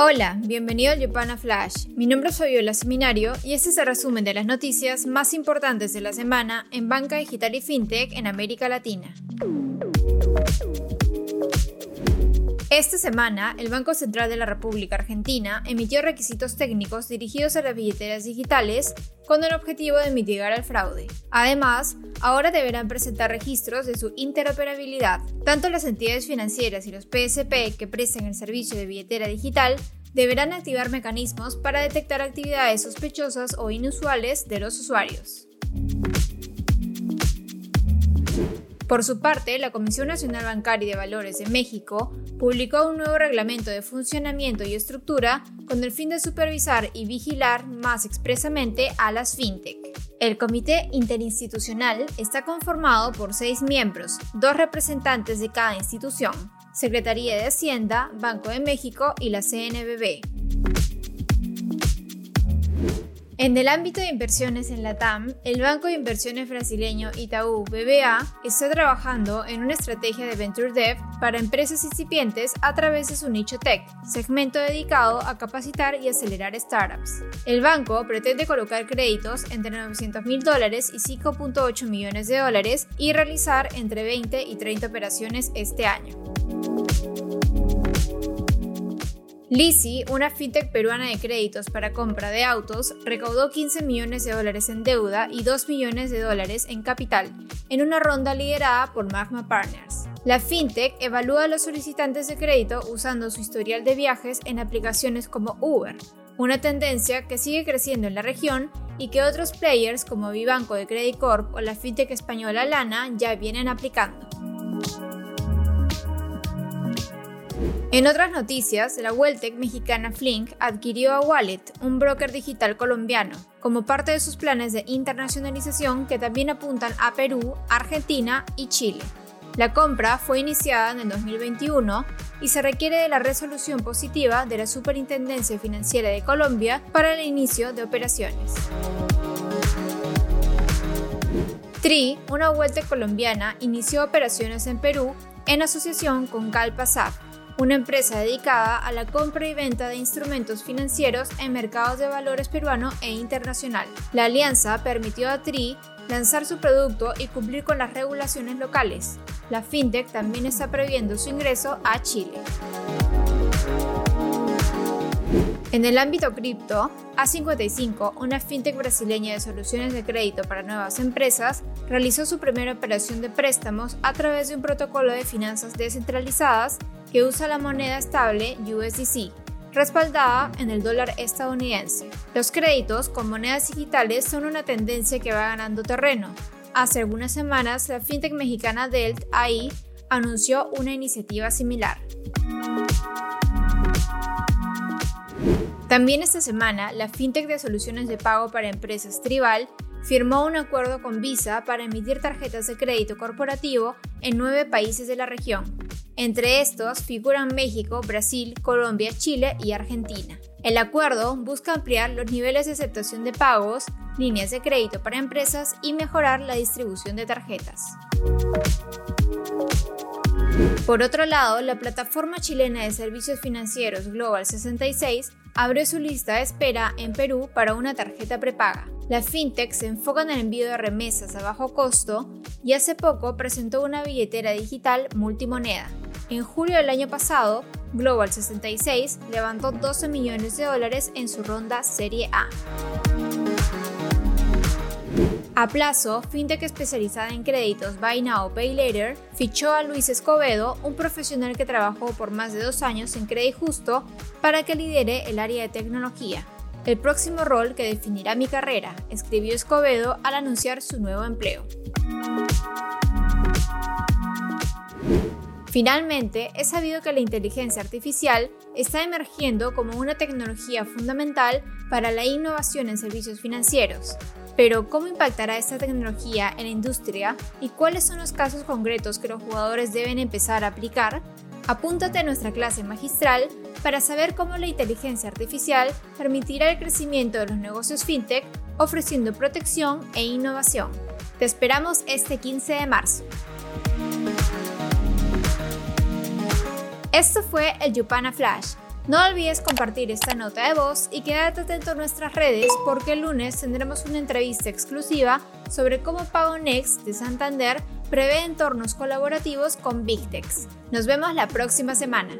Hola, bienvenido al Yopana Flash. Mi nombre es Fabiola Seminario y este es el resumen de las noticias más importantes de la semana en banca digital y fintech en América Latina. Esta semana, el Banco Central de la República Argentina emitió requisitos técnicos dirigidos a las billeteras digitales con el objetivo de mitigar el fraude. Además, ahora deberán presentar registros de su interoperabilidad. Tanto las entidades financieras y los PSP que presten el servicio de billetera digital deberán activar mecanismos para detectar actividades sospechosas o inusuales de los usuarios. Por su parte, la Comisión Nacional Bancaria y de Valores de México publicó un nuevo reglamento de funcionamiento y estructura con el fin de supervisar y vigilar más expresamente a las fintech. El comité interinstitucional está conformado por seis miembros, dos representantes de cada institución, Secretaría de Hacienda, Banco de México y la CNBB. En el ámbito de inversiones en la TAM, el banco de inversiones brasileño Itaú BBA está trabajando en una estrategia de Venture Dev para empresas incipientes a través de su nicho tech, segmento dedicado a capacitar y acelerar startups. El banco pretende colocar créditos entre 900 mil dólares y 5.8 millones de dólares y realizar entre 20 y 30 operaciones este año. Lisi, una fintech peruana de créditos para compra de autos, recaudó 15 millones de dólares en deuda y 2 millones de dólares en capital, en una ronda liderada por Magma Partners. La fintech evalúa a los solicitantes de crédito usando su historial de viajes en aplicaciones como Uber, una tendencia que sigue creciendo en la región y que otros players como Vivanco de Credit Corp o la fintech española Lana ya vienen aplicando. En otras noticias, la Welltech mexicana Flink adquirió a Wallet, un broker digital colombiano, como parte de sus planes de internacionalización que también apuntan a Perú, Argentina y Chile. La compra fue iniciada en el 2021 y se requiere de la resolución positiva de la Superintendencia Financiera de Colombia para el inicio de operaciones. TRI, una Welltech colombiana, inició operaciones en Perú en asociación con Galpasaf, una empresa dedicada a la compra y venta de instrumentos financieros en mercados de valores peruano e internacional. La alianza permitió a TRI lanzar su producto y cumplir con las regulaciones locales. La fintech también está previendo su ingreso a Chile. En el ámbito cripto, A55, una fintech brasileña de soluciones de crédito para nuevas empresas, realizó su primera operación de préstamos a través de un protocolo de finanzas descentralizadas que usa la moneda estable USDC, respaldada en el dólar estadounidense. Los créditos con monedas digitales son una tendencia que va ganando terreno. Hace algunas semanas, la fintech mexicana Delt AI anunció una iniciativa similar. También esta semana, la fintech de soluciones de pago para empresas Tribal firmó un acuerdo con Visa para emitir tarjetas de crédito corporativo en nueve países de la región. Entre estos figuran México, Brasil, Colombia, Chile y Argentina. El acuerdo busca ampliar los niveles de aceptación de pagos, líneas de crédito para empresas y mejorar la distribución de tarjetas. Por otro lado, la plataforma chilena de servicios financieros Global 66 abrió su lista de espera en Perú para una tarjeta prepaga. La fintech se enfoca en el envío de remesas a bajo costo y hace poco presentó una billetera digital multimoneda. En julio del año pasado, Global 66 levantó 12 millones de dólares en su ronda Serie A. A plazo, fintech especializada en créditos Buy Now Pay Later fichó a Luis Escobedo, un profesional que trabajó por más de dos años en Credit Justo, para que lidere el área de tecnología. El próximo rol que definirá mi carrera, escribió Escobedo al anunciar su nuevo empleo. Finalmente, es sabido que la inteligencia artificial está emergiendo como una tecnología fundamental para la innovación en servicios financieros. Pero, ¿cómo impactará esta tecnología en la industria y cuáles son los casos concretos que los jugadores deben empezar a aplicar? Apúntate a nuestra clase magistral para saber cómo la inteligencia artificial permitirá el crecimiento de los negocios fintech ofreciendo protección e innovación. Te esperamos este 15 de marzo. Esto fue el Yupana Flash No olvides compartir esta nota de voz y quédate atento a nuestras redes porque el lunes tendremos una entrevista exclusiva sobre cómo PagoNext de Santander prevé entornos colaborativos con Big. Nos vemos la próxima semana.